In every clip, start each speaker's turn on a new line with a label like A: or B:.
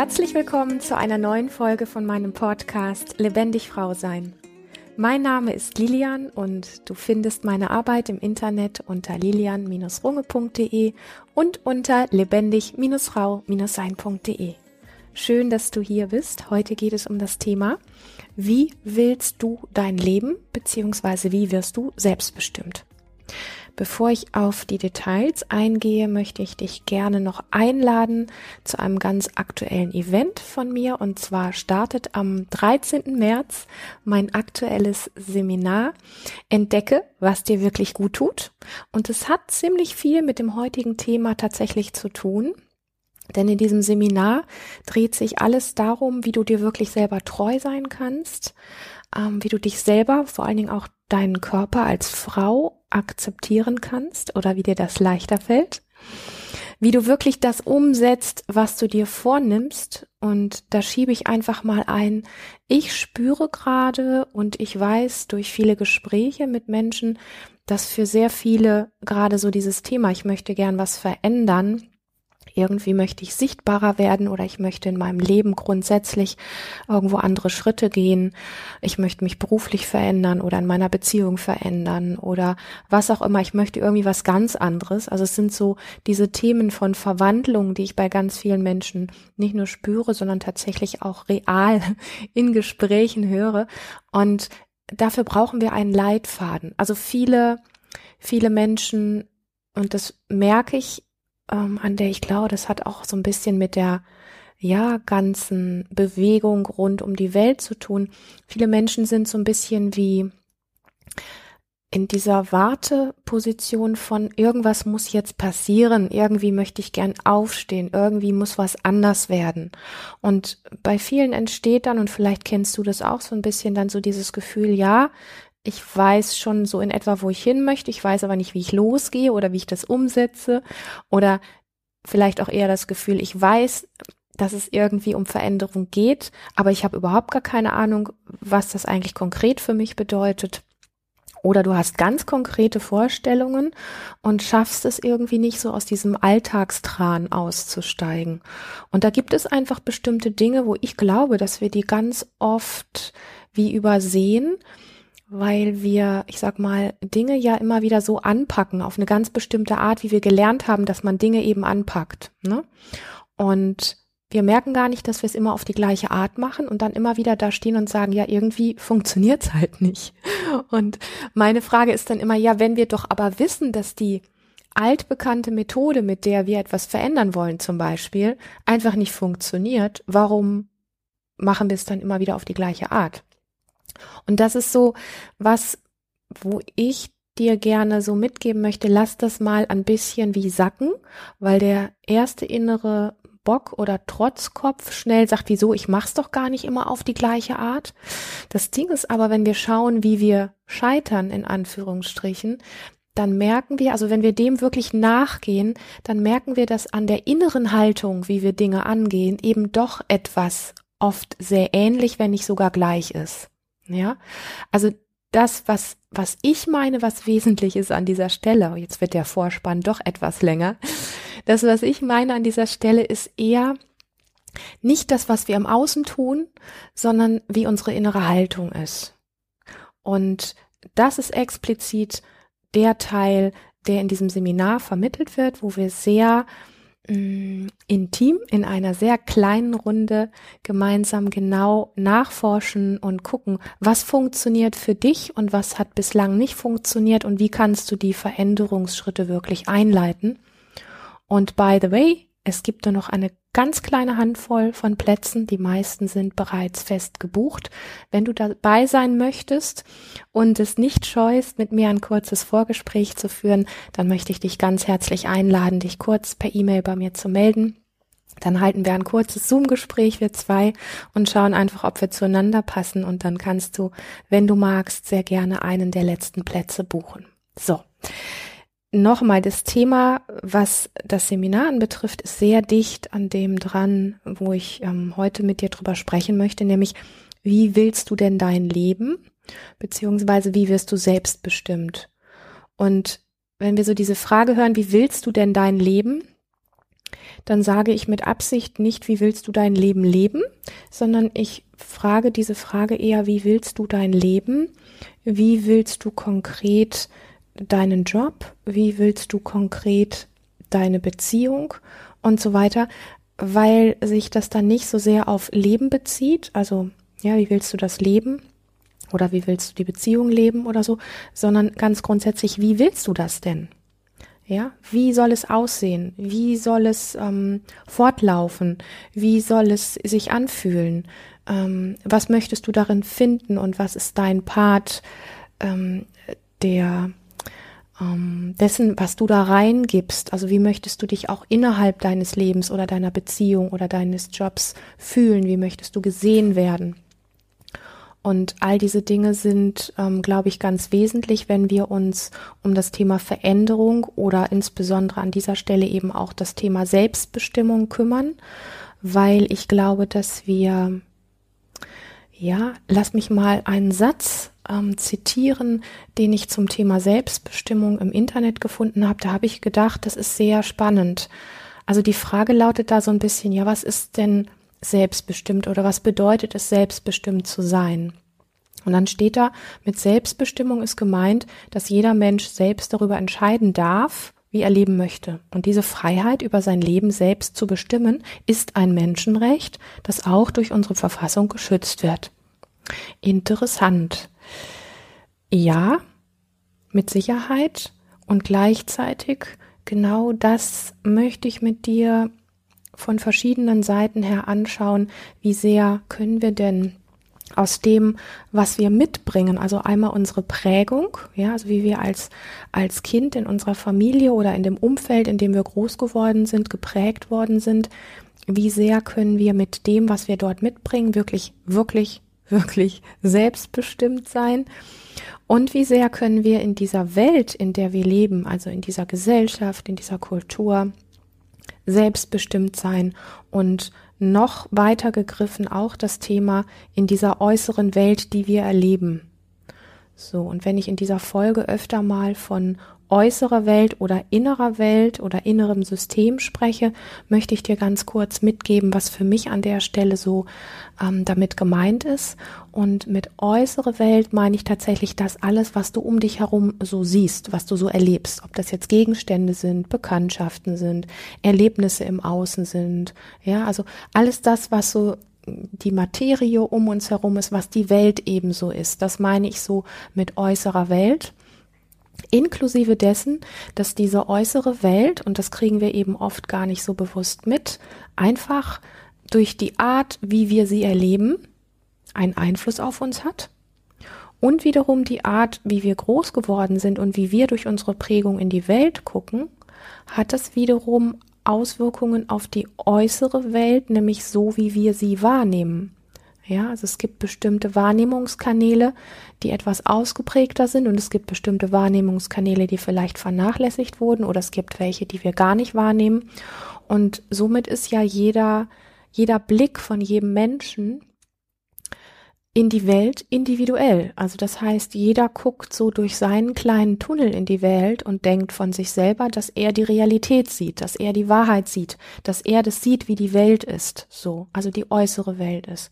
A: Herzlich willkommen zu einer neuen Folge von meinem Podcast Lebendig Frau Sein. Mein Name ist Lilian und du findest meine Arbeit im Internet unter lilian-runge.de und unter lebendig-frau-sein.de. Schön, dass du hier bist. Heute geht es um das Thema, wie willst du dein Leben bzw. wie wirst du selbstbestimmt? Bevor ich auf die Details eingehe, möchte ich dich gerne noch einladen zu einem ganz aktuellen Event von mir. Und zwar startet am 13. März mein aktuelles Seminar Entdecke, was dir wirklich gut tut. Und es hat ziemlich viel mit dem heutigen Thema tatsächlich zu tun. Denn in diesem Seminar dreht sich alles darum, wie du dir wirklich selber treu sein kannst, ähm, wie du dich selber, vor allen Dingen auch deinen Körper als Frau akzeptieren kannst oder wie dir das leichter fällt, wie du wirklich das umsetzt, was du dir vornimmst. Und da schiebe ich einfach mal ein, ich spüre gerade und ich weiß durch viele Gespräche mit Menschen, dass für sehr viele gerade so dieses Thema, ich möchte gern was verändern, irgendwie möchte ich sichtbarer werden oder ich möchte in meinem Leben grundsätzlich irgendwo andere Schritte gehen. Ich möchte mich beruflich verändern oder in meiner Beziehung verändern oder was auch immer. Ich möchte irgendwie was ganz anderes. Also es sind so diese Themen von Verwandlung, die ich bei ganz vielen Menschen nicht nur spüre, sondern tatsächlich auch real in Gesprächen höre. Und dafür brauchen wir einen Leitfaden. Also viele, viele Menschen, und das merke ich ähm, an der ich glaube, das hat auch so ein bisschen mit der ja ganzen Bewegung rund um die Welt zu tun. Viele Menschen sind so ein bisschen wie in dieser Warteposition von irgendwas muss jetzt passieren, irgendwie möchte ich gern aufstehen, irgendwie muss was anders werden. Und bei vielen entsteht dann, und vielleicht kennst du das auch so ein bisschen, dann so dieses Gefühl, ja, ich weiß schon so in etwa, wo ich hin möchte, ich weiß aber nicht, wie ich losgehe oder wie ich das umsetze oder vielleicht auch eher das Gefühl, ich weiß, dass es irgendwie um Veränderung geht, aber ich habe überhaupt gar keine Ahnung, was das eigentlich konkret für mich bedeutet. Oder du hast ganz konkrete Vorstellungen und schaffst es irgendwie nicht so aus diesem Alltagstran auszusteigen. Und da gibt es einfach bestimmte Dinge, wo ich glaube, dass wir die ganz oft wie übersehen weil wir, ich sag mal, Dinge ja immer wieder so anpacken, auf eine ganz bestimmte Art, wie wir gelernt haben, dass man Dinge eben anpackt. Ne? Und wir merken gar nicht, dass wir es immer auf die gleiche Art machen und dann immer wieder da stehen und sagen, ja, irgendwie funktioniert's halt nicht. Und meine Frage ist dann immer, ja, wenn wir doch aber wissen, dass die altbekannte Methode, mit der wir etwas verändern wollen zum Beispiel, einfach nicht funktioniert, warum machen wir es dann immer wieder auf die gleiche Art? Und das ist so was, wo ich dir gerne so mitgeben möchte, lass das mal ein bisschen wie sacken, weil der erste innere Bock oder Trotzkopf schnell sagt, wieso, ich mach's doch gar nicht immer auf die gleiche Art. Das Ding ist aber, wenn wir schauen, wie wir scheitern, in Anführungsstrichen, dann merken wir, also wenn wir dem wirklich nachgehen, dann merken wir, dass an der inneren Haltung, wie wir Dinge angehen, eben doch etwas oft sehr ähnlich, wenn nicht sogar gleich ist. Ja, also das, was, was ich meine, was wesentlich ist an dieser Stelle, jetzt wird der Vorspann doch etwas länger. Das, was ich meine an dieser Stelle, ist eher nicht das, was wir im Außen tun, sondern wie unsere innere Haltung ist. Und das ist explizit der Teil, der in diesem Seminar vermittelt wird, wo wir sehr intim in einer sehr kleinen Runde gemeinsam genau nachforschen und gucken, was funktioniert für dich und was hat bislang nicht funktioniert und wie kannst du die Veränderungsschritte wirklich einleiten. Und by the way, es gibt nur noch eine ganz kleine Handvoll von Plätzen. Die meisten sind bereits fest gebucht. Wenn du dabei sein möchtest und es nicht scheust, mit mir ein kurzes Vorgespräch zu führen, dann möchte ich dich ganz herzlich einladen, dich kurz per E-Mail bei mir zu melden. Dann halten wir ein kurzes Zoom-Gespräch, wir zwei, und schauen einfach, ob wir zueinander passen. Und dann kannst du, wenn du magst, sehr gerne einen der letzten Plätze buchen. So nochmal, das Thema, was das Seminar anbetrifft, ist sehr dicht an dem dran, wo ich ähm, heute mit dir drüber sprechen möchte, nämlich wie willst du denn dein Leben, beziehungsweise wie wirst du selbstbestimmt? Und wenn wir so diese Frage hören, wie willst du denn dein Leben, dann sage ich mit Absicht nicht, wie willst du dein Leben leben, sondern ich frage diese Frage eher, wie willst du dein Leben? Wie willst du konkret deinen Job? Wie willst du konkret deine Beziehung und so weiter? Weil sich das dann nicht so sehr auf Leben bezieht, also ja, wie willst du das leben? Oder wie willst du die Beziehung leben oder so, sondern ganz grundsätzlich, wie willst du das denn? Ja, wie soll es aussehen? Wie soll es ähm, fortlaufen? Wie soll es sich anfühlen? Ähm, was möchtest du darin finden und was ist dein Part ähm, der ähm, dessen, was du da reingibst? Also wie möchtest du dich auch innerhalb deines Lebens oder deiner Beziehung oder deines Jobs fühlen? Wie möchtest du gesehen werden? Und all diese Dinge sind, ähm, glaube ich, ganz wesentlich, wenn wir uns um das Thema Veränderung oder insbesondere an dieser Stelle eben auch das Thema Selbstbestimmung kümmern, weil ich glaube, dass wir, ja, lass mich mal einen Satz ähm, zitieren, den ich zum Thema Selbstbestimmung im Internet gefunden habe. Da habe ich gedacht, das ist sehr spannend. Also die Frage lautet da so ein bisschen, ja, was ist denn selbstbestimmt oder was bedeutet es, selbstbestimmt zu sein? Und dann steht da, mit Selbstbestimmung ist gemeint, dass jeder Mensch selbst darüber entscheiden darf, wie er leben möchte. Und diese Freiheit, über sein Leben selbst zu bestimmen, ist ein Menschenrecht, das auch durch unsere Verfassung geschützt wird. Interessant. Ja, mit Sicherheit. Und gleichzeitig genau das möchte ich mit dir von verschiedenen Seiten her anschauen, wie sehr können wir denn aus dem, was wir mitbringen, also einmal unsere Prägung, ja, also wie wir als, als Kind in unserer Familie oder in dem Umfeld, in dem wir groß geworden sind, geprägt worden sind, wie sehr können wir mit dem, was wir dort mitbringen, wirklich, wirklich, wirklich selbstbestimmt sein und wie sehr können wir in dieser Welt, in der wir leben, also in dieser Gesellschaft, in dieser Kultur, selbstbestimmt sein und noch weiter gegriffen auch das Thema in dieser äußeren Welt, die wir erleben. So, und wenn ich in dieser Folge öfter mal von äußerer Welt oder innerer Welt oder innerem System spreche, möchte ich dir ganz kurz mitgeben, was für mich an der Stelle so ähm, damit gemeint ist. Und mit äußere Welt meine ich tatsächlich das alles, was du um dich herum so siehst, was du so erlebst. Ob das jetzt Gegenstände sind, Bekanntschaften sind, Erlebnisse im Außen sind. Ja, also alles das, was so die Materie um uns herum ist, was die Welt ebenso ist. Das meine ich so mit äußerer Welt inklusive dessen, dass diese äußere Welt, und das kriegen wir eben oft gar nicht so bewusst mit, einfach durch die Art, wie wir sie erleben, einen Einfluss auf uns hat und wiederum die Art, wie wir groß geworden sind und wie wir durch unsere Prägung in die Welt gucken, hat das wiederum Auswirkungen auf die äußere Welt, nämlich so, wie wir sie wahrnehmen. Ja, also es gibt bestimmte Wahrnehmungskanäle, die etwas ausgeprägter sind und es gibt bestimmte Wahrnehmungskanäle, die vielleicht vernachlässigt wurden oder es gibt welche, die wir gar nicht wahrnehmen. Und somit ist ja jeder, jeder Blick von jedem Menschen in die Welt individuell. Also das heißt, jeder guckt so durch seinen kleinen Tunnel in die Welt und denkt von sich selber, dass er die Realität sieht, dass er die Wahrheit sieht, dass er das sieht, wie die Welt ist, so, also die äußere Welt ist.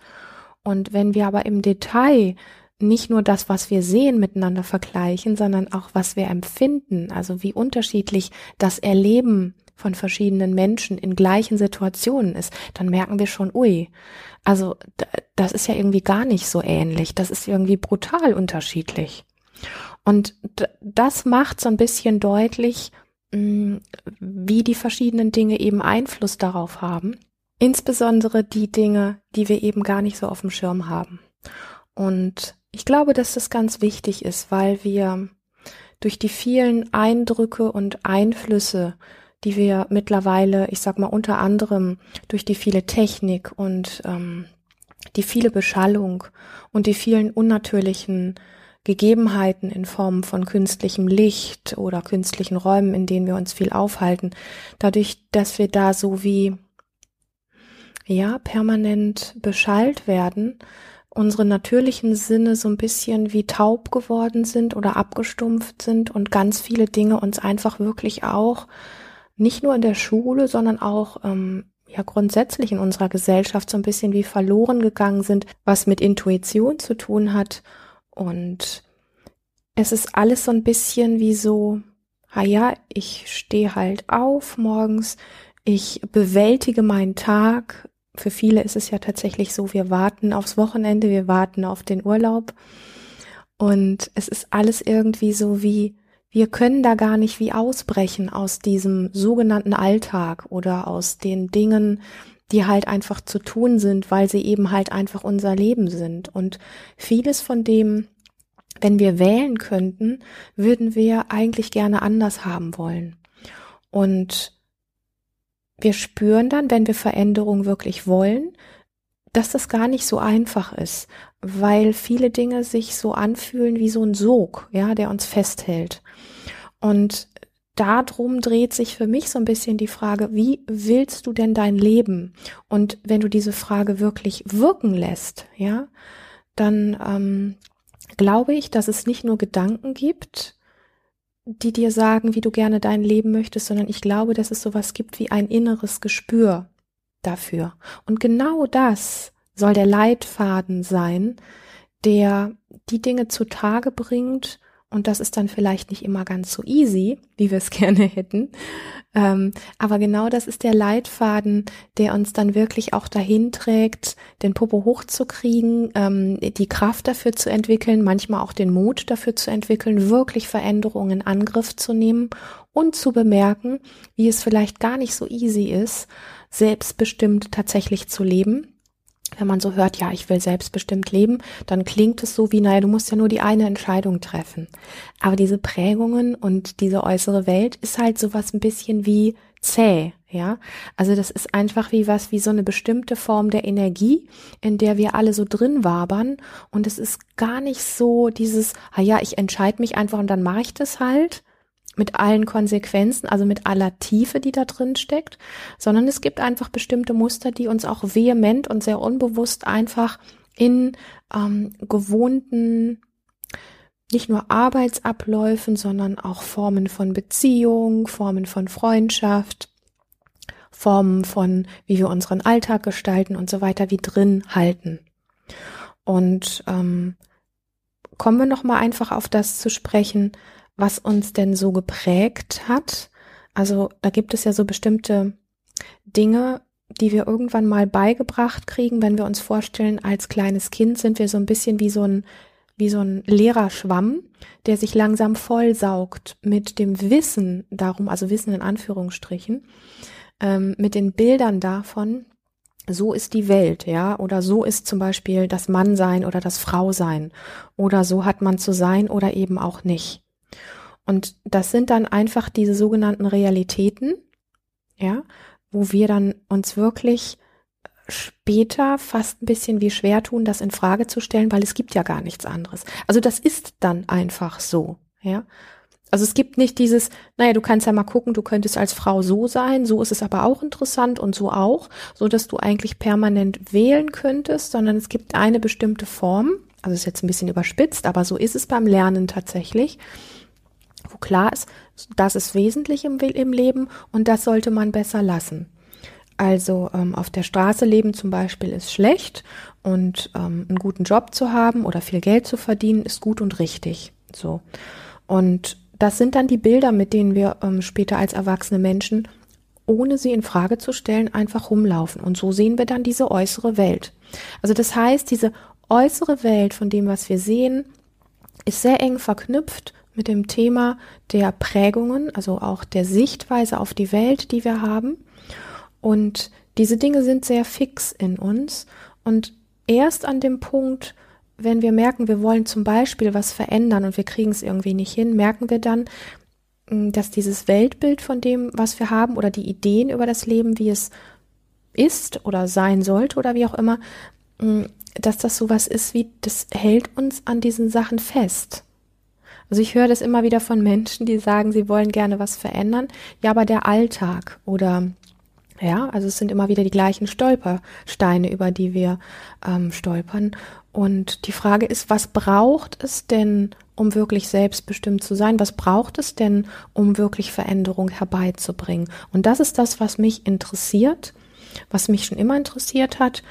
A: Und wenn wir aber im Detail nicht nur das, was wir sehen, miteinander vergleichen, sondern auch, was wir empfinden, also wie unterschiedlich das Erleben von verschiedenen Menschen in gleichen Situationen ist, dann merken wir schon, ui, also das ist ja irgendwie gar nicht so ähnlich, das ist irgendwie brutal unterschiedlich. Und das macht so ein bisschen deutlich, mm, wie die verschiedenen Dinge eben Einfluss darauf haben Insbesondere die Dinge, die wir eben gar nicht so auf dem Schirm haben. Und ich glaube, dass das ganz wichtig ist, weil wir durch die vielen Eindrücke und Einflüsse, die wir mittlerweile, ich sag mal unter anderem durch die viele Technik und ähm, die viele Beschallung und die vielen unnatürlichen Gegebenheiten in Form von künstlichem Licht oder künstlichen Räumen, in denen wir uns viel aufhalten, dadurch, dass wir da so wie ja, permanent beschallt werden, unsere natürlichen Sinne so ein bisschen wie taub geworden sind oder abgestumpft sind und ganz viele Dinge uns einfach wirklich auch nicht nur in der Schule, sondern auch ähm, ja grundsätzlich in unserer Gesellschaft so ein bisschen wie verloren gegangen sind, was mit Intuition zu tun hat. Und es ist alles so ein bisschen wie so, ah ja, ich stehe halt auf morgens, ich bewältige meinen Tag. Für viele ist es ja tatsächlich so, wir warten aufs Wochenende, wir warten auf den Urlaub. Und es ist alles irgendwie so wie, wir können da gar nicht wie ausbrechen aus diesem sogenannten Alltag oder aus den Dingen, die halt einfach zu tun sind, weil sie eben halt einfach unser Leben sind. Und vieles von dem, wenn wir wählen könnten, würden wir eigentlich gerne anders haben wollen. Und wir spüren dann, wenn wir Veränderung wirklich wollen, dass das gar nicht so einfach ist, weil viele Dinge sich so anfühlen wie so ein Sog, ja, der uns festhält. Und darum dreht sich für mich so ein bisschen die Frage, wie willst du denn dein Leben? Und wenn du diese Frage wirklich wirken lässt, ja, dann ähm, glaube ich, dass es nicht nur Gedanken gibt, die dir sagen, wie du gerne dein Leben möchtest, sondern ich glaube, dass es sowas gibt wie ein inneres Gespür dafür. Und genau das soll der Leitfaden sein, der die Dinge zutage bringt, und das ist dann vielleicht nicht immer ganz so easy, wie wir es gerne hätten. Ähm, aber genau das ist der Leitfaden, der uns dann wirklich auch dahin trägt, den Popo hochzukriegen, ähm, die Kraft dafür zu entwickeln, manchmal auch den Mut dafür zu entwickeln, wirklich Veränderungen in Angriff zu nehmen und zu bemerken, wie es vielleicht gar nicht so easy ist, selbstbestimmt tatsächlich zu leben wenn man so hört, ja, ich will selbstbestimmt leben, dann klingt es so wie, naja, du musst ja nur die eine Entscheidung treffen. Aber diese Prägungen und diese äußere Welt ist halt sowas ein bisschen wie zäh, ja. Also das ist einfach wie was, wie so eine bestimmte Form der Energie, in der wir alle so drin wabern. Und es ist gar nicht so dieses, ah ja, ich entscheide mich einfach und dann mache ich das halt, mit allen Konsequenzen, also mit aller Tiefe, die da drin steckt, sondern es gibt einfach bestimmte Muster, die uns auch vehement und sehr unbewusst einfach in ähm, gewohnten nicht nur Arbeitsabläufen, sondern auch Formen von Beziehung, Formen von Freundschaft, Formen von, wie wir unseren Alltag gestalten und so weiter, wie drin halten. Und ähm, kommen wir noch mal einfach auf das zu sprechen, was uns denn so geprägt hat. Also da gibt es ja so bestimmte Dinge, die wir irgendwann mal beigebracht kriegen, wenn wir uns vorstellen, als kleines Kind sind wir so ein bisschen wie so ein wie so ein leerer Schwamm, der sich langsam vollsaugt mit dem Wissen darum, also Wissen in Anführungsstrichen, ähm, mit den Bildern davon, so ist die Welt, ja, oder so ist zum Beispiel das Mannsein oder das Frausein, oder so hat man zu sein oder eben auch nicht. Und das sind dann einfach diese sogenannten Realitäten, ja, wo wir dann uns wirklich später fast ein bisschen wie schwer tun, das in Frage zu stellen, weil es gibt ja gar nichts anderes. Also das ist dann einfach so, ja. Also es gibt nicht dieses, naja, du kannst ja mal gucken, du könntest als Frau so sein, so ist es aber auch interessant und so auch, so dass du eigentlich permanent wählen könntest, sondern es gibt eine bestimmte Form, also ist jetzt ein bisschen überspitzt, aber so ist es beim Lernen tatsächlich wo klar ist, das ist wesentlich im, im Leben und das sollte man besser lassen. Also ähm, auf der Straße leben zum Beispiel ist schlecht und ähm, einen guten Job zu haben oder viel Geld zu verdienen ist gut und richtig. So und das sind dann die Bilder, mit denen wir ähm, später als erwachsene Menschen, ohne sie in Frage zu stellen, einfach rumlaufen. Und so sehen wir dann diese äußere Welt. Also das heißt, diese äußere Welt von dem, was wir sehen, ist sehr eng verknüpft mit dem Thema der Prägungen, also auch der Sichtweise auf die Welt, die wir haben. Und diese Dinge sind sehr fix in uns. Und erst an dem Punkt, wenn wir merken, wir wollen zum Beispiel was verändern und wir kriegen es irgendwie nicht hin, merken wir dann, hm, dass dieses Weltbild von dem, was wir haben oder die Ideen über das Leben, wie es ist oder sein sollte oder wie auch immer, hm, dass das sowas ist wie, das hält uns an diesen Sachen fest. Also ich höre das immer wieder von Menschen, die sagen, sie wollen gerne was verändern. Ja, aber der Alltag oder ja, also es sind immer wieder die gleichen Stolpersteine, über die wir ähm, stolpern. Und die Frage ist, was braucht es denn, um wirklich selbstbestimmt zu sein? Was braucht es denn, um wirklich Veränderung herbeizubringen? Und das ist das, was mich interessiert, was mich schon immer interessiert hat,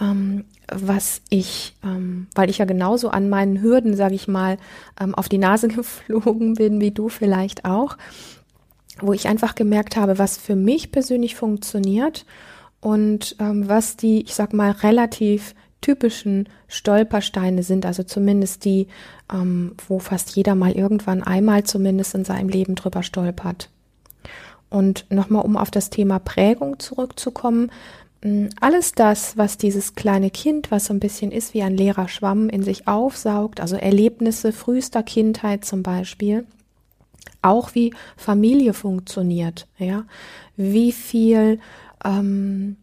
A: ähm, was ich, ähm, weil ich ja genauso an meinen Hürden, sage ich mal, ähm, auf die Nase geflogen bin, wie du vielleicht auch, wo ich einfach gemerkt habe, was für mich persönlich funktioniert und ähm, was die, ich sag mal, relativ typischen Stolpersteine sind, also zumindest die, ähm, wo fast jeder mal irgendwann einmal zumindest in seinem Leben drüber stolpert. Und nochmal, um auf das Thema Prägung zurückzukommen, alles das, was dieses kleine Kind, was so ein bisschen ist wie ein leerer Schwamm, in sich aufsaugt, also Erlebnisse frühester Kindheit zum Beispiel, auch wie Familie funktioniert, ja, wie viel ähm,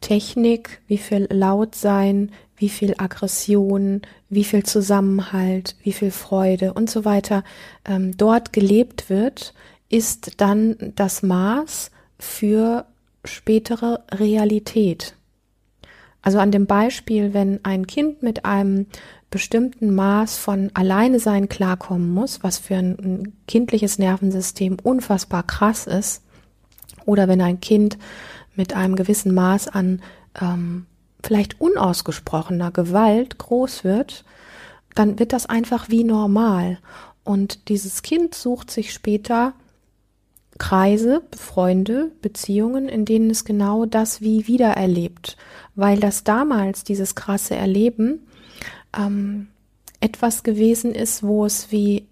A: Technik, wie viel Lautsein, wie viel Aggression, wie viel Zusammenhalt, wie viel Freude und so weiter ähm, dort gelebt wird, ist dann das Maß für spätere Realität. Also an dem Beispiel, wenn ein Kind mit einem bestimmten Maß von Alleine sein klarkommen muss, was für ein, kindliches Nervensystem unfassbar krass ist, oder wenn ein Kind mit einem gewissen Maß an ähm, vielleicht unausgesprochener Gewalt groß wird, dann wird das einfach wie normal. Und dieses Kind sucht sich später Kreise, Freunde, Beziehungen, in denen es genau das wie wieder erlebt, weil das damals, dieses krasse Erleben, ähm, etwas gewesen ist, wo es wie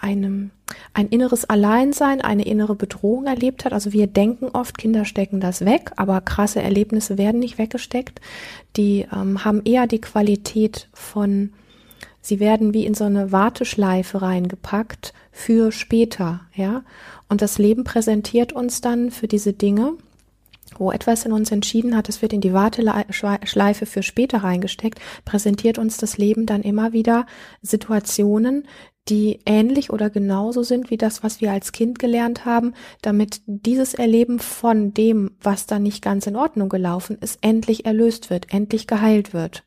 A: einem ein inneres Alleinsein, eine innere Bedrohung erlebt hat. Also wir denken oft, Kinder stecken das weg, aber krasse Erlebnisse werden nicht weggesteckt. Die ähm, haben eher die Qualität von, sie werden wie in so eine Warteschleife reingepackt für später, ja. Und das Leben präsentiert uns dann für diese Dinge, wo etwas in uns entschieden hat, es wird in die Warteschleife für später reingesteckt, präsentiert uns das Leben dann immer wieder Situationen, die ähnlich oder genauso sind wie das, was wir als Kind gelernt haben, damit dieses Erleben von dem, was da nicht ganz in Ordnung gelaufen ist, endlich erlöst wird, endlich geheilt wird.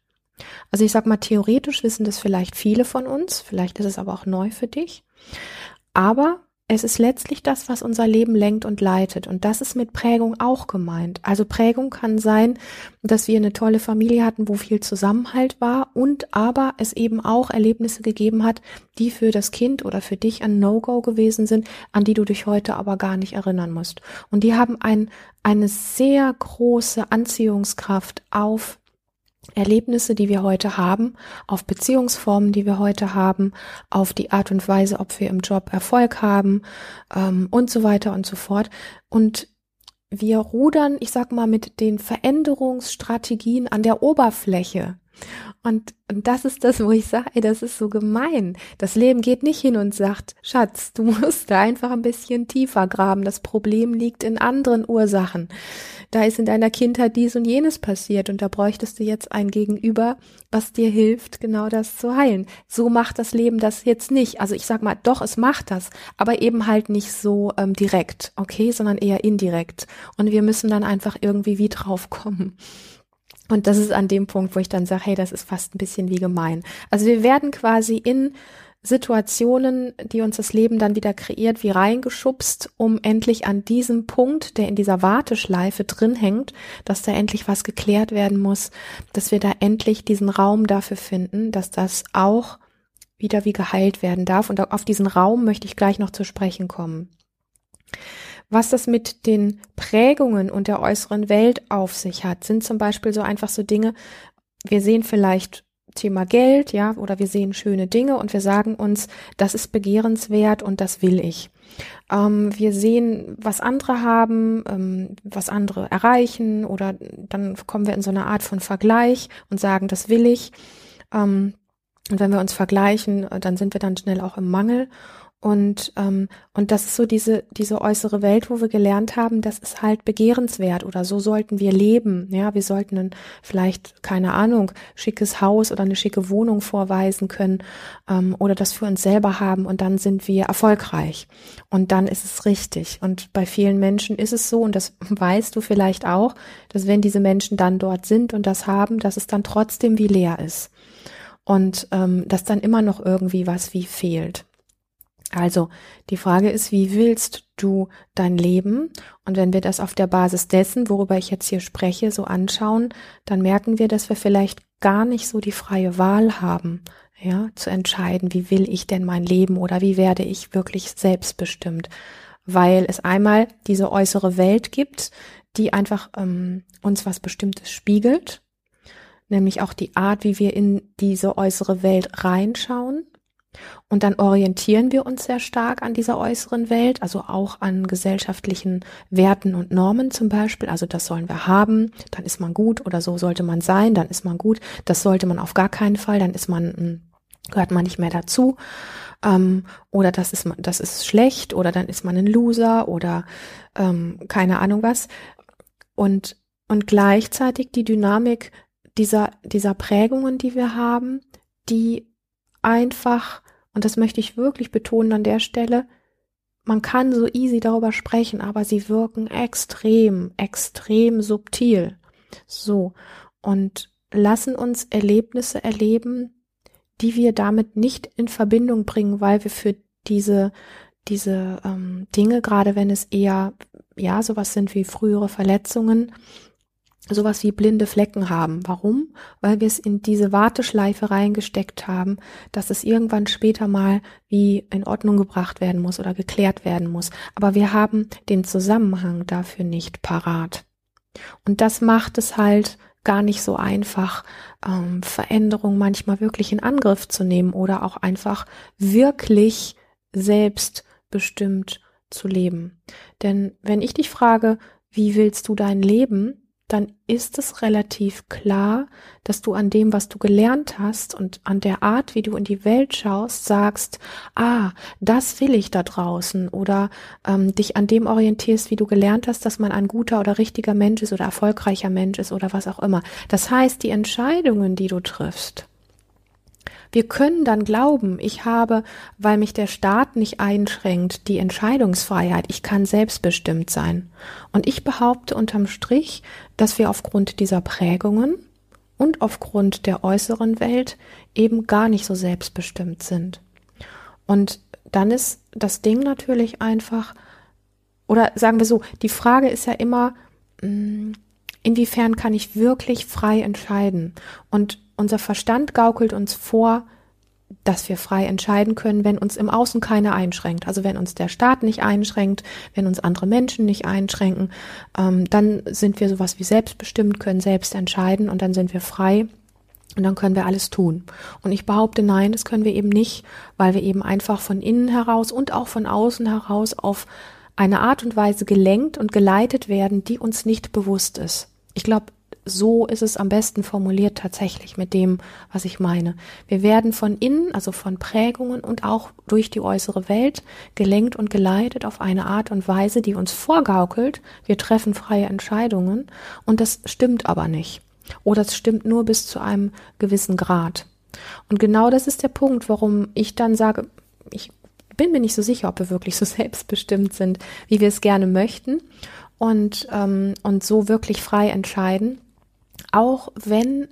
A: Also ich sag mal, theoretisch wissen das vielleicht viele von uns, vielleicht ist es aber auch neu für dich. Aber es ist letztlich das, was unser Leben lenkt und leitet. Und das ist mit Prägung auch gemeint. Also Prägung kann sein, dass wir eine tolle Familie hatten, wo viel Zusammenhalt war und aber es eben auch Erlebnisse gegeben hat, die für das Kind oder für dich ein No-Go gewesen sind, an die du dich heute aber gar nicht erinnern musst. Und die haben ein, eine sehr große Anziehungskraft auf Erlebnisse, die wir heute haben, auf Beziehungsformen, die wir heute haben, auf die Art und Weise, ob wir im Job Erfolg haben ähm, und so weiter und so fort. Und wir rudern, ich sag mal, mit den Veränderungsstrategien an der Oberfläche. Und, und das ist das, wo ich sage, ey, das ist so gemein. Das Leben geht nicht hin und sagt, Schatz, du musst da einfach ein bisschen tiefer graben. Das Problem liegt in anderen Ursachen. Da ist in deiner Kindheit dies und jenes passiert und da bräuchtest du jetzt ein Gegenüber, was dir hilft, genau das zu heilen. So macht das Leben das jetzt nicht. Also ich sag mal, doch, es macht das, aber eben halt nicht so ähm, direkt, okay, sondern eher indirekt. Und wir müssen dann einfach irgendwie wie drauf kommen. Und das ist an dem Punkt, wo ich dann sage, hey, das ist fast ein bisschen wie gemein. Also wir werden quasi in Situationen, die uns das Leben dann wieder kreiert, wie reingeschubst, um endlich an diesem Punkt, der in dieser Warteschleife drin hängt, dass da endlich was geklärt werden muss, dass wir da endlich diesen Raum dafür finden, dass das auch wieder wie geheilt werden darf. Und auf diesen Raum möchte ich gleich noch zu sprechen kommen. Was das mit den Prägungen und der äußeren Welt auf sich hat, sind zum Beispiel so einfach so Dinge, wir sehen vielleicht Thema Geld, ja, oder wir sehen schöne Dinge und wir sagen uns, das ist begehrenswert und das will ich. Ähm, wir sehen, was andere haben, ähm, was andere erreichen oder dann kommen wir in so eine Art von Vergleich und sagen, das will ich. Ähm, und wenn wir uns vergleichen, dann sind wir dann schnell auch im Mangel. Und, ähm, und das ist so diese, diese äußere Welt, wo wir gelernt haben, das ist halt begehrenswert oder so sollten wir leben. Ja, wir sollten ein, vielleicht, keine Ahnung, schickes Haus oder eine schicke Wohnung vorweisen können ähm, oder das für uns selber haben und dann sind wir erfolgreich. Und dann ist es richtig. Und bei vielen Menschen ist es so, und das weißt du vielleicht auch, dass wenn diese Menschen dann dort sind und das haben, dass es dann trotzdem wie leer ist. und ähm, dass dann immer noch irgendwie was wie fehlt. Also die Frage ist, wie willst du dein Leben? Und wenn wir das auf der Basis dessen, worüber ich jetzt hier spreche, so anschauen, dann merken wir, dass wir vielleicht gar nicht so die freie Wahl haben, ja, zu entscheiden, wie will ich denn mein Leben oder wie werde ich wirklich selbstbestimmt, weil es einmal diese äußere Welt gibt, die einfach ähm, uns was Bestimmtes spiegelt, nämlich auch die Art, wie wir in diese äußere Welt reinschauen. Und dann orientieren wir uns sehr stark an dieser äußeren Welt, also auch an gesellschaftlichen Werten und Normen zum Beispiel. Also das sollen wir haben, dann ist man gut oder so sollte man sein, dann ist man gut. Das sollte man auf gar keinen Fall, dann ist man, hm, gehört man nicht mehr dazu. Ähm, oder das ist, das ist schlecht oder dann ist man ein Loser oder ähm, keine Ahnung was. Und, und gleichzeitig die Dynamik dieser, dieser Prägungen, die wir haben, die einfach, und das möchte ich wirklich betonen an der Stelle, man kann so easy darüber sprechen, aber sie wirken extrem, extrem subtil. So. Und lassen uns Erlebnisse erleben, die wir damit nicht in Verbindung bringen, weil wir für diese, diese ähm, Dinge, gerade wenn es eher ja, sowas sind wie frühere Verletzungen, sowas wie blinde Flecken haben. Warum? Weil wir es in diese Warteschleife reingesteckt haben, dass es irgendwann später mal wie in Ordnung gebracht werden muss oder geklärt werden muss. Aber wir haben den Zusammenhang dafür nicht parat. Und das macht es halt gar nicht so einfach, ähm, Veränderungen manchmal wirklich in Angriff zu nehmen oder auch einfach wirklich selbstbestimmt zu leben. Denn wenn ich dich frage, wie willst du dein Leben, dann ist es relativ klar, dass du an dem, was du gelernt hast und an der Art, wie du in die Welt schaust, sagst, ah, das will ich da draußen oder ähm, dich an dem orientierst, wie du gelernt hast, dass man ein guter oder richtiger Mensch ist oder erfolgreicher Mensch ist oder was auch immer. Das heißt, die Entscheidungen, die du triffst, wir können dann glauben, ich habe, weil mich der Staat nicht einschränkt, die Entscheidungsfreiheit, ich kann selbstbestimmt sein. Und ich behaupte unterm Strich, dass wir aufgrund dieser Prägungen und aufgrund der äußeren Welt eben gar nicht so selbstbestimmt sind. Und dann ist das Ding natürlich einfach, oder sagen wir so, die Frage ist ja immer, mm, inwiefern kann ich wirklich frei entscheiden? Und unser Verstand gaukelt uns vor, dass wir frei entscheiden können, wenn uns im Außen keiner einschränkt. Also wenn uns der Staat nicht einschränkt, wenn uns andere Menschen nicht einschränken, ähm, dann sind wir sowas wie selbstbestimmt, können selbst entscheiden und dann sind wir frei und dann können wir alles tun. Und ich behaupte, nein, das können wir eben nicht, weil wir eben einfach von innen heraus und auch von außen heraus auf eine Art und Weise gelenkt und geleitet werden, die uns nicht bewusst ist. Ich glaube, so ist es am besten formuliert tatsächlich mit dem, was ich meine. Wir werden von innen, also von Prägungen und auch durch die äußere Welt gelenkt und geleitet auf eine Art und Weise, die uns vorgaukelt, wir treffen freie Entscheidungen und das stimmt aber nicht. Oder es stimmt nur bis zu einem gewissen Grad. Und genau das ist der Punkt, warum ich dann sage, ich bin mir nicht so sicher, ob wir wirklich so selbstbestimmt sind, wie wir es gerne möchten und, ähm, und so wirklich frei entscheiden auch wenn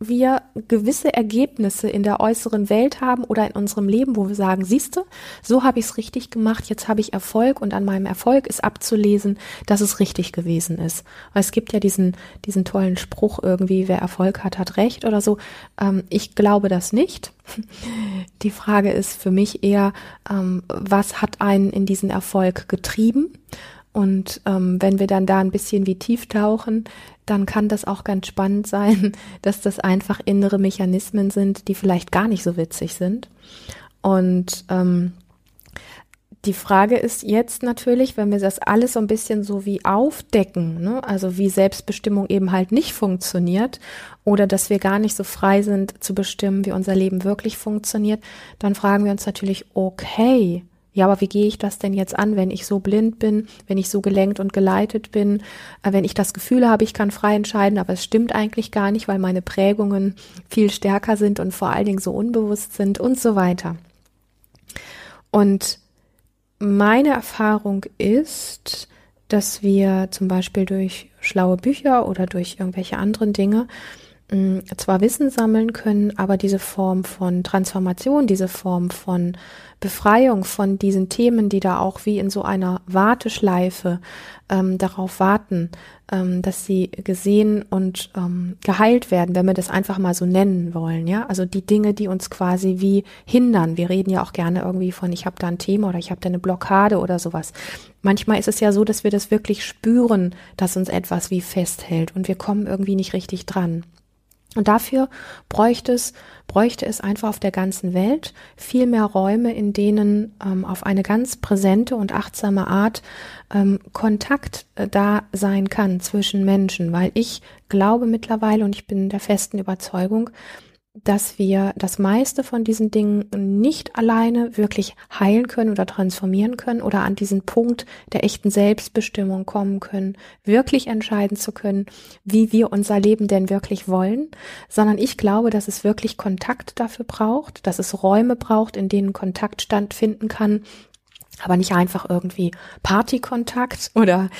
A: wir gewisse Ergebnisse in der äußeren Welt haben oder in unserem Leben, wo wir sagen, siehste, so habe ich es richtig gemacht, jetzt habe ich Erfolg und an meinem Erfolg ist abzulesen, dass es richtig gewesen ist. Weil es gibt ja diesen, diesen tollen Spruch irgendwie, wer Erfolg hat, hat Recht oder so. Ähm, ich glaube das nicht. Die Frage ist für mich eher, ähm, was hat einen in diesen Erfolg getrieben? Und ähm, wenn wir dann da ein bisschen wie tief tauchen, dann kann das auch ganz spannend sein, dass das einfach innere Mechanismen sind, die vielleicht gar nicht so witzig sind. Und ähm, die Frage ist jetzt natürlich, wenn wir das alles so ein bisschen so wie aufdecken, ne? also wie Selbstbestimmung eben halt nicht funktioniert oder dass wir gar nicht so frei sind zu bestimmen, wie unser Leben wirklich funktioniert, dann fragen wir uns natürlich, okay, ja, aber wie gehe ich das denn jetzt an, wenn ich so blind bin, wenn ich so gelenkt und geleitet bin, äh, wenn ich das Gefühl habe, ich kann frei entscheiden, aber es stimmt eigentlich gar nicht, weil meine Prägungen viel stärker sind und vor allen Dingen so unbewusst sind und so weiter. Und meine Erfahrung ist, dass wir zum Beispiel durch schlaue Bücher oder durch irgendwelche anderen Dinge zwar Wissen sammeln können, aber diese Form von Transformation, diese Form von Befreiung von diesen Themen, die da auch wie in so einer Warteschleife ähm, darauf warten, ähm, dass sie gesehen und ähm, geheilt werden, wenn wir das einfach mal so nennen wollen, ja. Also die Dinge, die uns quasi wie hindern. Wir reden ja auch gerne irgendwie von, ich habe da ein Thema oder ich habe da eine Blockade oder sowas. Manchmal ist es ja so, dass wir das wirklich spüren, dass uns etwas wie festhält und wir kommen irgendwie nicht richtig dran. Und dafür bräuchte es, bräuchte es einfach auf der ganzen Welt viel mehr Räume, in denen ähm, auf eine ganz präsente und achtsame Art ähm, Kontakt äh, da sein kann zwischen Menschen, weil ich glaube mittlerweile und ich bin der festen Überzeugung, dass wir das meiste von diesen Dingen nicht alleine wirklich heilen können oder transformieren können oder an diesen Punkt der echten Selbstbestimmung kommen können, wirklich entscheiden zu können, wie wir unser Leben denn wirklich wollen, sondern ich glaube, dass es wirklich Kontakt dafür braucht, dass es Räume braucht, in denen Kontakt stattfinden kann, aber nicht einfach irgendwie Partykontakt oder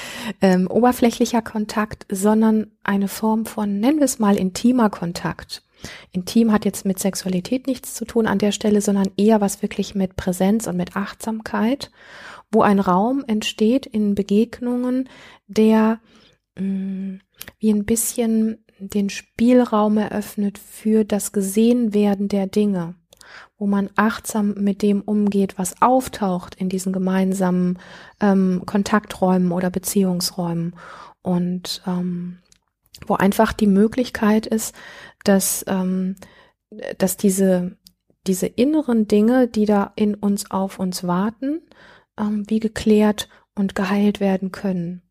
A: ähm, oberflächlicher Kontakt, sondern eine Form von, nennen wir es mal, intimer Kontakt Intim hat jetzt mit Sexualität nichts zu tun an der Stelle, sondern eher was wirklich mit Präsenz und mit Achtsamkeit, wo ein Raum entsteht in Begegnungen, der mh, mm, wie ein bisschen den Spielraum eröffnet für das Gesehenwerden der Dinge, wo man achtsam mit dem umgeht, was auftaucht in diesen gemeinsamen ähm, Kontakträumen oder Beziehungsräumen. Und ähm, wo einfach die Möglichkeit ist, dass, ähm, dass diese, diese inneren Dinge, die da in uns auf uns warten, ähm, wie geklärt und geheilt werden können.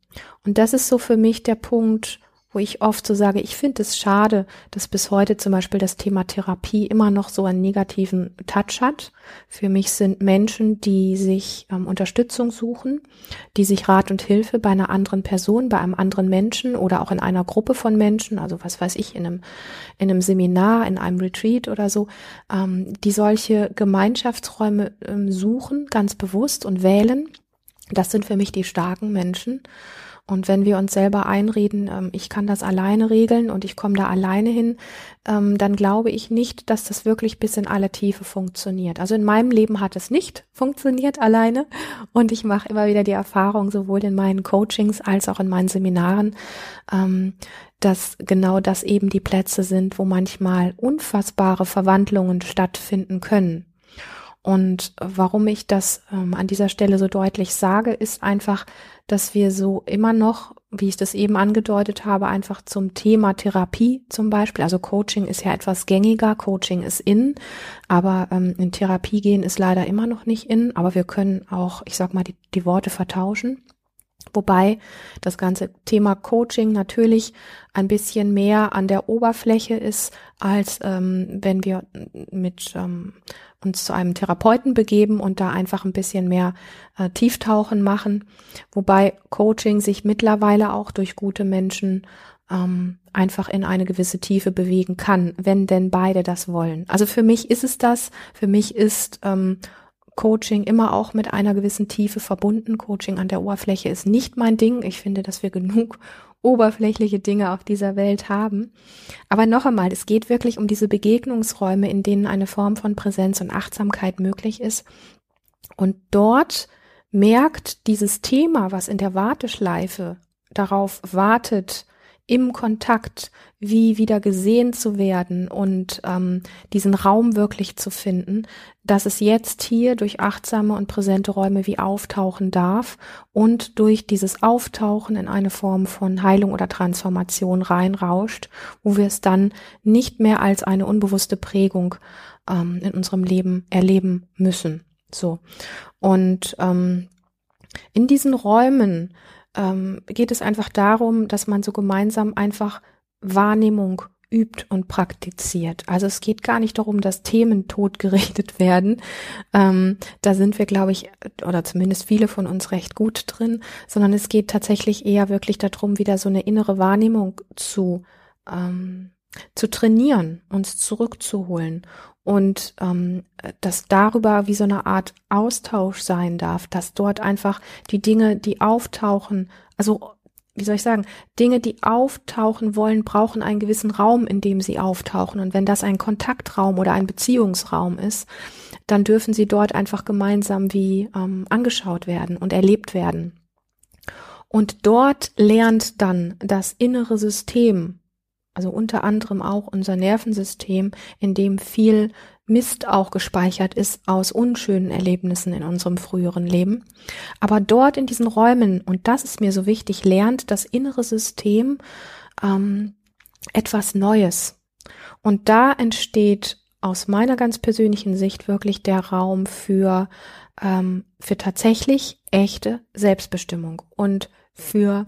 A: Und das ist so für mich der Punkt, wo ich oft so sage, ich finde es schade, dass bis heute zum Beispiel das Thema Therapie immer noch so einen negativen Touch hat. Für mich sind Menschen, die sich ähm, Unterstützung suchen, die sich Rat und Hilfe bei einer anderen Person, bei einem anderen Menschen oder auch in einer Gruppe von Menschen, also was weiß ich, in einem, in einem Seminar, in einem Retreat oder so, ähm, die solche Gemeinschaftsräume ähm, suchen, ganz bewusst und wählen. Das sind für mich die starken Menschen. Und wenn wir uns selber einreden, ähm, ich kann das alleine regeln und ich komme da alleine hin, ähm, dann glaube ich nicht, dass das wirklich bis in alle Tiefe funktioniert. Also in meinem Leben hat es nicht funktioniert alleine und ich mache immer wieder die Erfahrung, sowohl in meinen Coachings als auch in meinen Seminaren, ähm, dass genau das eben die Plätze sind, wo manchmal unfassbare Verwandlungen stattfinden können. Und warum ich das ähm, an dieser Stelle so deutlich sage, ist einfach, dass wir so immer noch, wie ich das eben angedeutet habe, einfach zum Thema Therapie zum Beispiel, also Coaching ist ja etwas gängiger, Coaching ist in, aber ähm, in Therapie gehen ist leider immer noch nicht in, aber wir können auch, ich sag mal, die, die Worte vertauschen. Wobei das ganze Thema Coaching natürlich ein bisschen mehr an der Oberfläche ist, als ähm, wenn wir mit ähm, uns zu einem Therapeuten begeben und da einfach ein bisschen mehr äh, Tieftauchen machen. Wobei Coaching sich mittlerweile auch durch gute Menschen ähm, einfach in eine gewisse Tiefe bewegen kann, wenn denn beide das wollen. Also für mich ist es das. Für mich ist ähm, Coaching immer auch mit einer gewissen Tiefe verbunden. Coaching an der Oberfläche ist nicht mein Ding. Ich finde, dass wir genug oberflächliche Dinge auf dieser Welt haben. Aber noch einmal, es geht wirklich um diese Begegnungsräume, in denen eine Form von Präsenz und Achtsamkeit möglich ist. Und dort merkt dieses Thema, was in der Warteschleife darauf wartet, im Kontakt, wie wieder gesehen zu werden und ähm, diesen Raum wirklich zu finden, dass es jetzt hier durch achtsame und präsente Räume wie auftauchen darf und durch dieses Auftauchen in eine Form von Heilung oder Transformation reinrauscht, wo wir es dann nicht mehr als eine unbewusste Prägung ähm, in unserem Leben erleben müssen. So. Und ähm, in diesen Räumen ähm, geht es einfach darum, dass man so gemeinsam einfach Wahrnehmung übt und praktiziert. Also es geht gar nicht darum, dass Themen tot geredet werden. Ähm, da sind wir, glaube ich, oder zumindest viele von uns recht gut drin, sondern es geht tatsächlich eher wirklich darum, wieder so eine innere Wahrnehmung zu ähm, zu trainieren, uns zurückzuholen und ähm, dass darüber wie so eine Art Austausch sein darf, dass dort einfach die Dinge, die auftauchen, also wie soll ich sagen, Dinge, die auftauchen wollen, brauchen einen gewissen Raum, in dem sie auftauchen. Und wenn das ein Kontaktraum oder ein Beziehungsraum ist, dann dürfen sie dort einfach gemeinsam wie ähm, angeschaut werden und erlebt werden. Und dort lernt dann das innere System, also unter anderem auch unser Nervensystem, in dem viel Mist auch gespeichert ist aus unschönen Erlebnissen in unserem früheren Leben. Aber dort in diesen Räumen, und das ist mir so wichtig, lernt das innere System ähm, etwas Neues. Und da entsteht aus meiner ganz persönlichen Sicht wirklich der Raum für, ähm, für tatsächlich echte Selbstbestimmung und für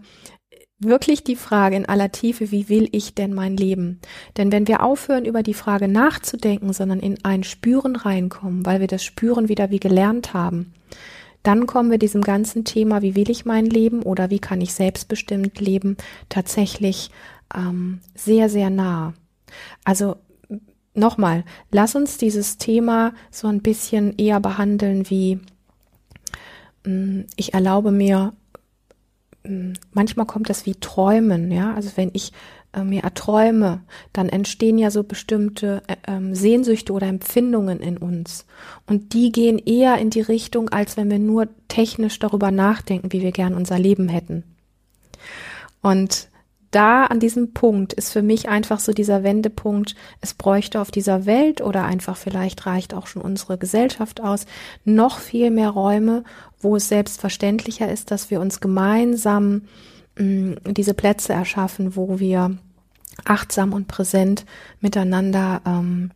A: wirklich die Frage in aller Tiefe, wie will ich denn mein Leben? Denn wenn wir aufhören, über die Frage nachzudenken, sondern in ein Spüren reinkommen, weil wir das Spüren wieder wie gelernt haben, dann kommen wir diesem ganzen Thema, wie will ich mein Leben oder wie kann ich selbstbestimmt leben, tatsächlich ähm, sehr, sehr nah. Also nochmal, lass uns dieses Thema so ein bisschen eher behandeln wie, mm, ich erlaube mir manchmal kommt das wie Träumen, ja. Also wenn ich äh, mir erträume, dann entstehen ja so bestimmte äh, ähm, Sehnsüchte oder Empfindungen in uns. Und die gehen eher in die Richtung, als wenn wir nur technisch darüber nachdenken, wie wir gern unser Leben hätten. Und da an diesem Punkt ist für mich einfach so dieser Wendepunkt, es bräuchte auf dieser Welt oder einfach vielleicht reicht auch schon unsere Gesellschaft aus, noch viel mehr Räume, wo es selbstverständlicher ist, dass wir uns gemeinsam mh, mm, diese Plätze erschaffen, wo wir achtsam und präsent miteinander ähm,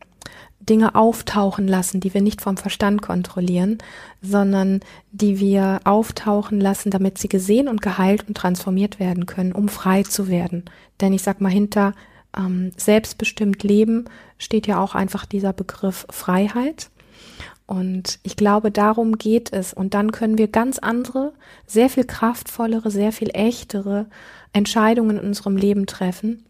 A: Dinge auftauchen lassen, die wir nicht vom Verstand kontrollieren, sondern die wir auftauchen lassen, damit sie gesehen und geheilt und transformiert werden können, um frei zu werden. Denn ich sag mal, hinter ähm, selbstbestimmt Leben steht ja auch einfach dieser Begriff Freiheit. Und ich glaube, darum geht es. Und dann können wir ganz andere, sehr viel kraftvollere, sehr viel echtere Entscheidungen in unserem Leben treffen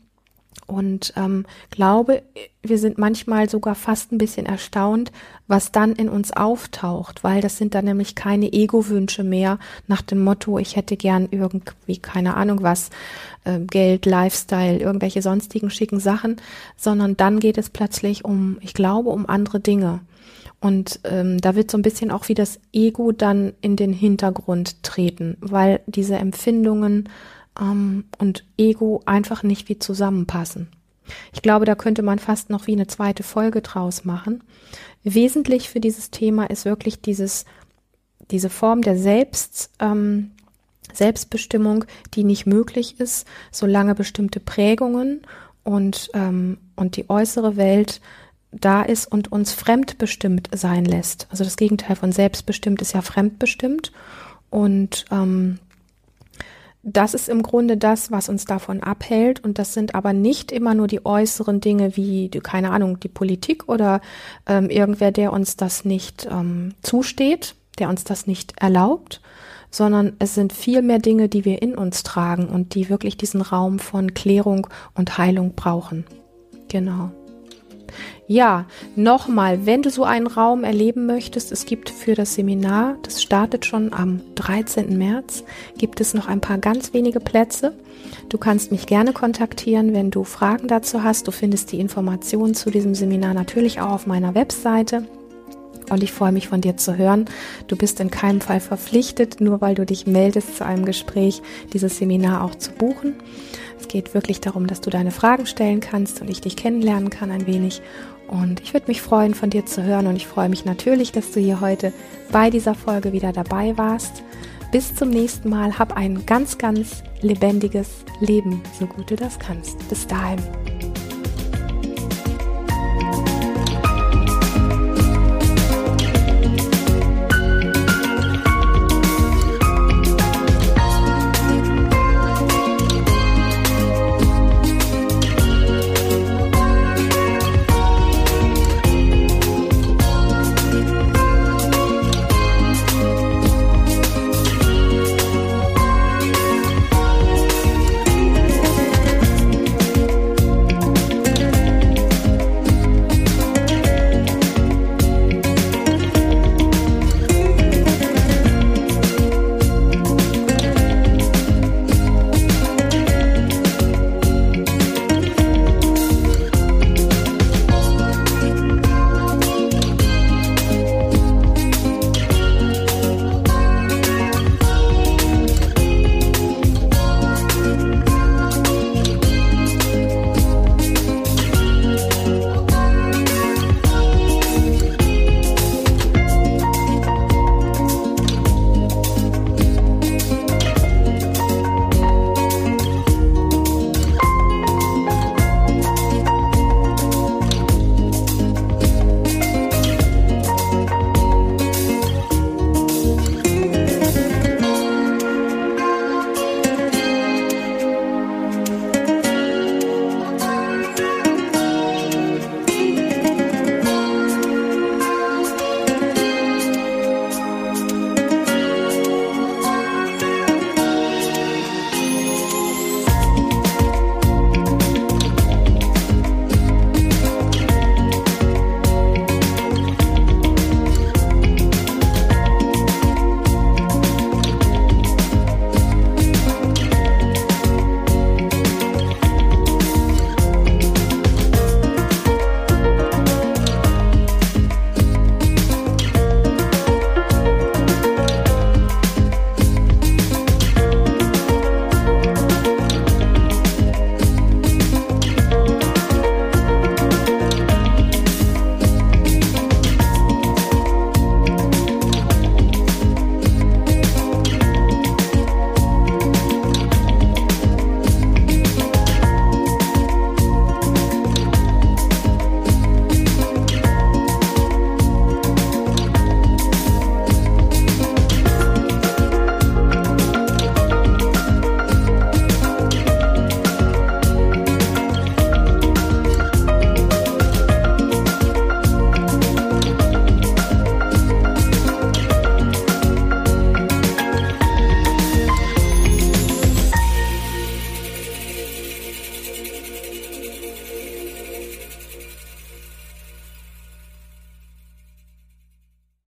A: und ähm, glaube, wir sind manchmal sogar fast ein bisschen erstaunt, was dann in uns auftaucht, weil das sind dann nämlich keine Ego-Wünsche mehr nach dem Motto, ich hätte gern irgendwie, keine Ahnung was, äh, Geld, Lifestyle, irgendwelche sonstigen schicken Sachen, sondern dann geht es plötzlich um, ich glaube, um andere Dinge. Und ähm, da wird so ein bisschen auch wie das Ego dann in den Hintergrund treten, weil diese Empfindungen ähm, und Ego einfach nicht wie zusammenpassen. Ich glaube, da könnte man fast noch wie eine zweite Folge draus machen. Wesentlich für dieses Thema ist wirklich dieses, diese Form der Selbst, ähm, Selbstbestimmung, die nicht möglich ist, solange bestimmte Prägungen und, ähm, und die äußere Welt da ist und uns fremdbestimmt sein lässt. Also das Gegenteil von selbstbestimmt ist ja fremdbestimmt. Und ähm, das ist im Grunde das, was uns davon abhält. Und das sind aber nicht immer nur die äußeren Dinge wie, keine Ahnung, die Politik oder ähm, irgendwer, der uns das nicht ähm, zusteht, der uns das nicht erlaubt, sondern es sind viel mehr Dinge, die wir in uns tragen und die wirklich diesen Raum von Klärung und Heilung brauchen. Genau. Ja, nochmal, wenn du so einen Raum erleben möchtest, es gibt für das Seminar, das startet schon am 13. März, gibt es noch ein paar ganz wenige Plätze. Du kannst mich gerne kontaktieren, wenn du Fragen dazu hast. Du findest die Informationen zu diesem Seminar natürlich auch auf meiner Webseite. Und ich freue mich von dir zu hören. Du bist in keinem Fall verpflichtet, nur weil du dich meldest zu einem Gespräch, dieses Seminar auch zu buchen. Es geht wirklich darum, dass du deine Fragen stellen kannst und ich dich kennenlernen kann ein wenig. Und ich würde mich freuen, von dir zu hören. Und ich freue mich natürlich, dass du hier heute bei dieser Folge wieder dabei warst. Bis zum nächsten Mal. Hab ein ganz, ganz lebendiges Leben, so gut du das kannst. Bis dahin.